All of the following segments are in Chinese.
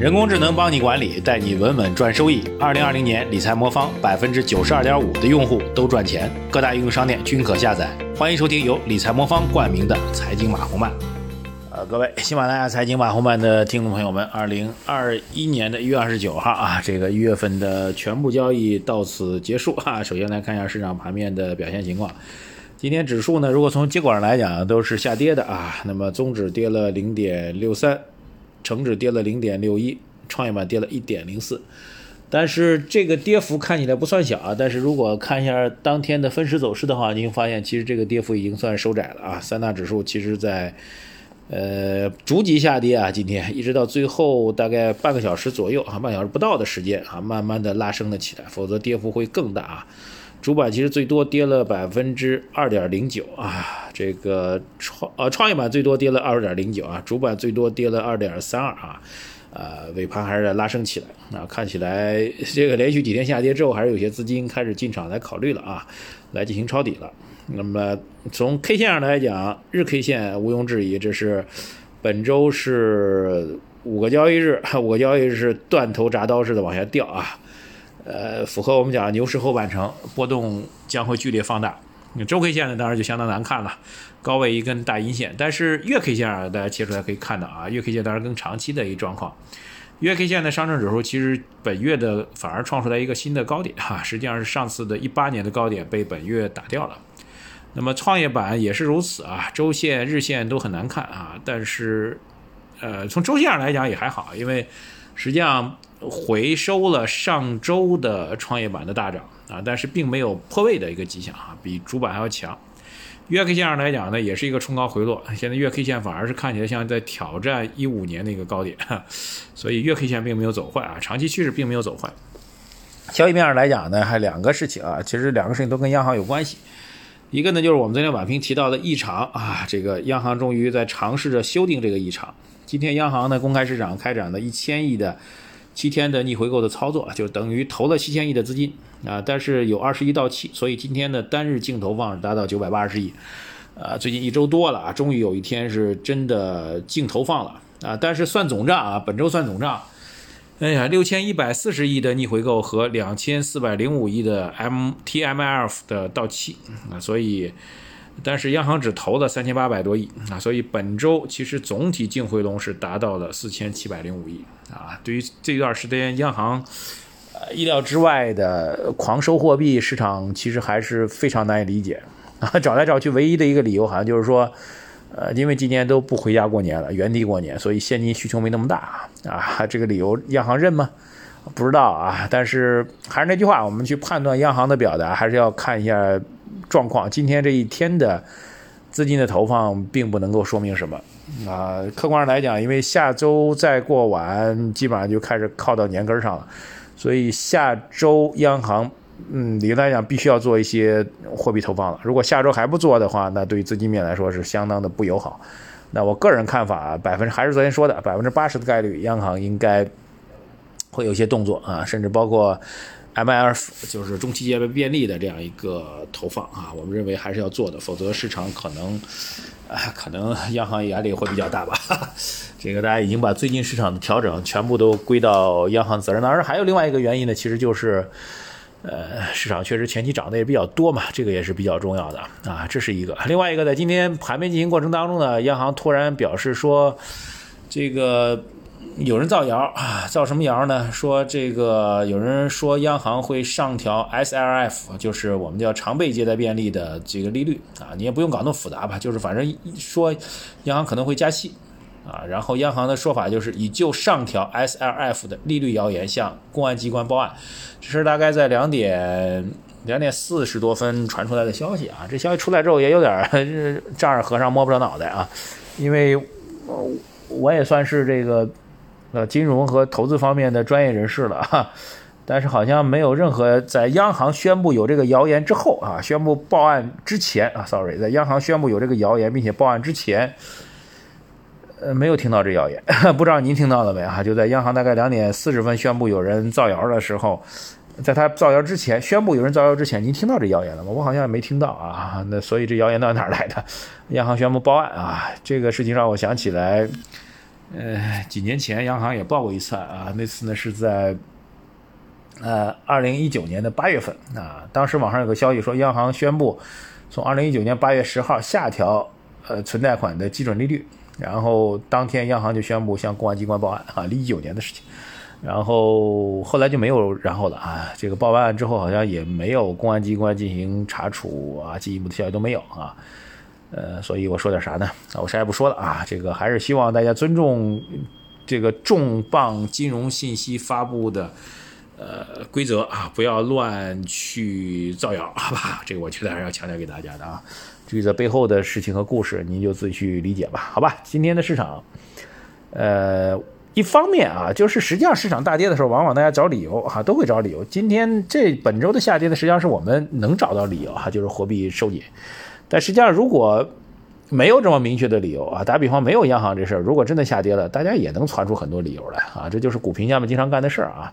人工智能帮你管理，带你稳稳赚收益。二零二零年理财魔方百分之九十二点五的用户都赚钱，各大应用商店均可下载。欢迎收听由理财魔方冠名的财经马红漫。呃，各位喜马拉雅财经马红漫的听众朋友们，二零二一年的一月二十九号啊，这个一月份的全部交易到此结束啊。首先来看一下市场盘面的表现情况。今天指数呢，如果从结果上来讲都是下跌的啊。那么综指跌了零点六三。成指跌了零点六一，创业板跌了一点零四，但是这个跌幅看起来不算小啊。但是如果看一下当天的分时走势的话，您发现其实这个跌幅已经算收窄了啊。三大指数其实在呃逐级下跌啊，今天一直到最后大概半个小时左右啊，半小时不到的时间啊，慢慢的拉升了起来，否则跌幅会更大啊。主板其实最多跌了百分之二点零九啊，这个创呃创业板最多跌了二点零九啊，主板最多跌了二点三二啊，呃尾盘还是拉升起来啊，看起来这个连续几天下跌之后，还是有些资金开始进场来考虑了啊，来进行抄底了。那么从 K 线上来讲，日 K 线毋庸置疑，这是本周是五个交易日，五个交易日是断头铡刀似的往下掉啊。呃，符合我们讲牛市后半程波动将会剧烈放大。周 K 线呢，当然就相当难看了，高位一根大阴线。但是月 K 线啊，大家切出来可以看到啊，月 K 线当然更长期的一个状况。月 K 线的上证指数其实本月的反而创出来一个新的高点哈，实际上是上次的一八年的高点被本月打掉了。那么创业板也是如此啊，周线、日线都很难看啊。但是，呃，从周线上来讲也还好，因为实际上。回收了上周的创业板的大涨啊，但是并没有破位的一个迹象啊，比主板还要强。月 K 线上来讲呢，也是一个冲高回落，现在月 K 线反而是看起来像在挑战一五年的一个高点，所以月 K 线并没有走坏啊，长期趋势并没有走坏。交易面上来讲呢，还两个事情啊，其实两个事情都跟央行有关系。一个呢就是我们昨天晚评提到的异常啊，这个央行终于在尝试着修订这个异常。今天央行呢公开市场开展了一千亿的。七天的逆回购的操作，就等于投了七千亿的资金啊，但是有二十亿到期，所以今天的单日净投放达到九百八十亿，啊，最近一周多了啊，终于有一天是真的净投放了啊，但是算总账啊，本周算总账，哎呀，六千一百四十亿的逆回购和两千四百零五亿的 MTMLF 的到期啊，所以。但是央行只投了三千八百多亿啊，所以本周其实总体净回笼是达到了四千七百零五亿啊。对于这段时间央行呃意料之外的狂收货币，市场其实还是非常难以理解啊。找来找去，唯一的一个理由好像就是说，呃，因为今年都不回家过年了，原地过年，所以现金需求没那么大啊。这个理由央行认吗？不知道啊。但是还是那句话，我们去判断央行的表达，还是要看一下。状况，今天这一天的资金的投放并不能够说明什么啊。客观上来讲，因为下周再过完，基本上就开始靠到年根上了，所以下周央行，嗯，理论来讲必须要做一些货币投放了。如果下周还不做的话，那对于资金面来说是相当的不友好。那我个人看法，百分之还是昨天说的，百分之八十的概率，央行应该会有一些动作啊，甚至包括。MLF 就是中期结备便利的这样一个投放啊，我们认为还是要做的，否则市场可能，啊，可能央行压力会比较大吧。这个大家已经把最近市场的调整全部都归到央行责任。当然还有另外一个原因呢，其实就是，呃，市场确实前期涨的也比较多嘛，这个也是比较重要的啊，这是一个。另外一个，在今天盘面进行过程当中呢，央行突然表示说，这个。有人造谣啊，造什么谣呢？说这个有人说央行会上调 SLF，就是我们叫常备借贷便利的这个利率啊，你也不用搞那么复杂吧，就是反正说央行可能会加息啊，然后央行的说法就是以就上调 SLF 的利率谣言向公安机关报案，这是大概在两点两点四十多分传出来的消息啊，这消息出来之后也有点丈二和尚摸不着脑袋啊，因为我也算是这个。呃，金融和投资方面的专业人士了哈，但是好像没有任何在央行宣布有这个谣言之后啊，宣布报案之前啊，sorry，在央行宣布有这个谣言并且报案之前，呃，没有听到这谣言，不知道您听到了没啊？就在央行大概两点四十分宣布有人造谣的时候，在他造谣之前，宣布有人造谣之前，您听到这谣言了吗？我好像也没听到啊。那所以这谣言到哪儿来的？央行宣布报案啊，这个事情让我想起来。呃，几年前央行也报过一次啊，那次呢是在呃二零一九年的八月份啊，当时网上有个消息说，央行宣布从二零一九年八月十号下调呃存贷款的基准利率，然后当天央行就宣布向公安机关报案啊，一九年的事情。然后后来就没有然后了啊！这个报完案之后，好像也没有公安机关进行查处啊，进一步的消息都没有啊。呃，所以我说点啥呢？我啥也不说了啊！这个还是希望大家尊重这个重磅金融信息发布的呃规则啊，不要乱去造谣，好吧？这个我觉得还是要强调给大家的啊。至于这背后的事情和故事，您就自己去理解吧，好吧？今天的市场，呃。一方面啊，就是实际上市场大跌的时候，往往大家找理由哈，都会找理由。今天这本周的下跌呢，实际上是我们能找到理由哈，就是货币收紧。但实际上如果没有这么明确的理由啊，打比方没有央行这事儿，如果真的下跌了，大家也能传出很多理由来啊，这就是股评家们经常干的事儿啊。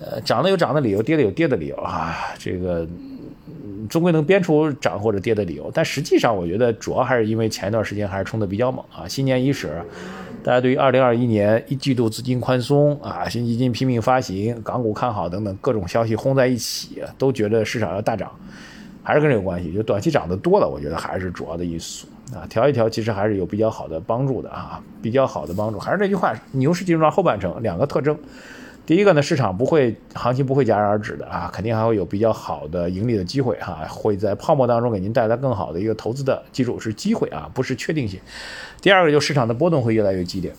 呃，涨的有涨的理由，跌的有跌的理由啊，这个终归能编出涨或者跌的理由。但实际上，我觉得主要还是因为前一段时间还是冲的比较猛啊，新年伊始。大家对于二零二一年一季度资金宽松啊，新基金拼命发行，港股看好等等各种消息轰在一起，都觉得市场要大涨，还是跟这个关系。就短期涨得多了，我觉得还是主要的因素啊。调一调其实还是有比较好的帮助的啊，比较好的帮助。还是那句话，牛市进入到后半程，两个特征。第一个呢，市场不会，行情不会戛然而止的啊，肯定还会有比较好的盈利的机会哈，会在泡沫当中给您带来更好的一个投资的，记住是机会啊，不是确定性。第二个就市场的波动会越来越激烈。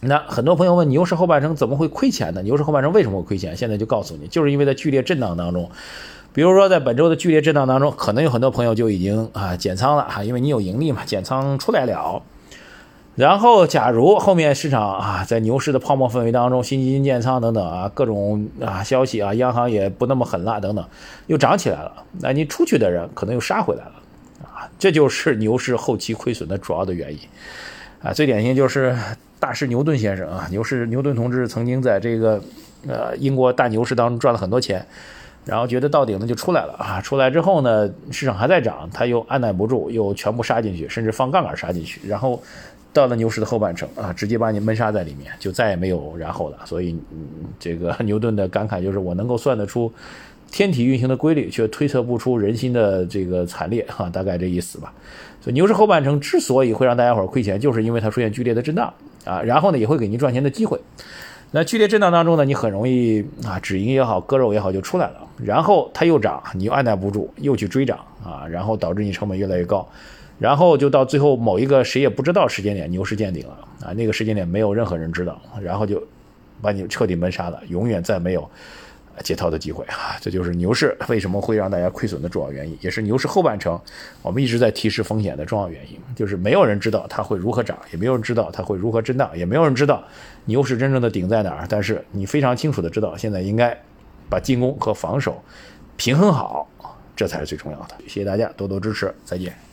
那很多朋友问，牛市后半程怎么会亏钱呢？牛市后半程为什么会亏钱？现在就告诉你，就是因为在剧烈震荡当中，比如说在本周的剧烈震荡当中，可能有很多朋友就已经啊减仓了哈，因为你有盈利嘛，减仓出来了。然后，假如后面市场啊，在牛市的泡沫氛围当中，新基金建仓等等啊，各种啊消息啊，央行也不那么狠辣等等，又涨起来了，那你出去的人可能又杀回来了，啊，这就是牛市后期亏损的主要的原因，啊，最典型就是大师牛顿先生啊，牛市牛顿同志曾经在这个呃英国大牛市当中赚了很多钱，然后觉得到顶了就出来了啊，出来之后呢，市场还在涨，他又按耐不住，又全部杀进去，甚至放杠杆杀进去，然后。到了牛市的后半程啊，直接把你闷杀在里面，就再也没有然后了。所以，这个牛顿的感慨就是：我能够算得出天体运行的规律，却推测不出人心的这个惨烈，哈，大概这意思吧。所以，牛市后半程之所以会让大家伙亏钱，就是因为它出现剧烈的震荡啊，然后呢，也会给您赚钱的机会。那剧烈震荡当中呢，你很容易啊，止盈也好，割肉也好就出来了，然后它又涨，你又按捺不住，又去追涨啊，然后导致你成本越来越高。然后就到最后某一个谁也不知道时间点，牛市见顶了啊！那个时间点没有任何人知道，然后就把你彻底闷杀了，永远再没有解套的机会啊！这就是牛市为什么会让大家亏损的主要原因，也是牛市后半程我们一直在提示风险的重要原因，就是没有人知道它会如何涨，也没有人知道它会如何震荡，也没有人知道牛市真正的顶在哪儿。但是你非常清楚的知道，现在应该把进攻和防守平衡好，这才是最重要的。谢谢大家多多支持，再见。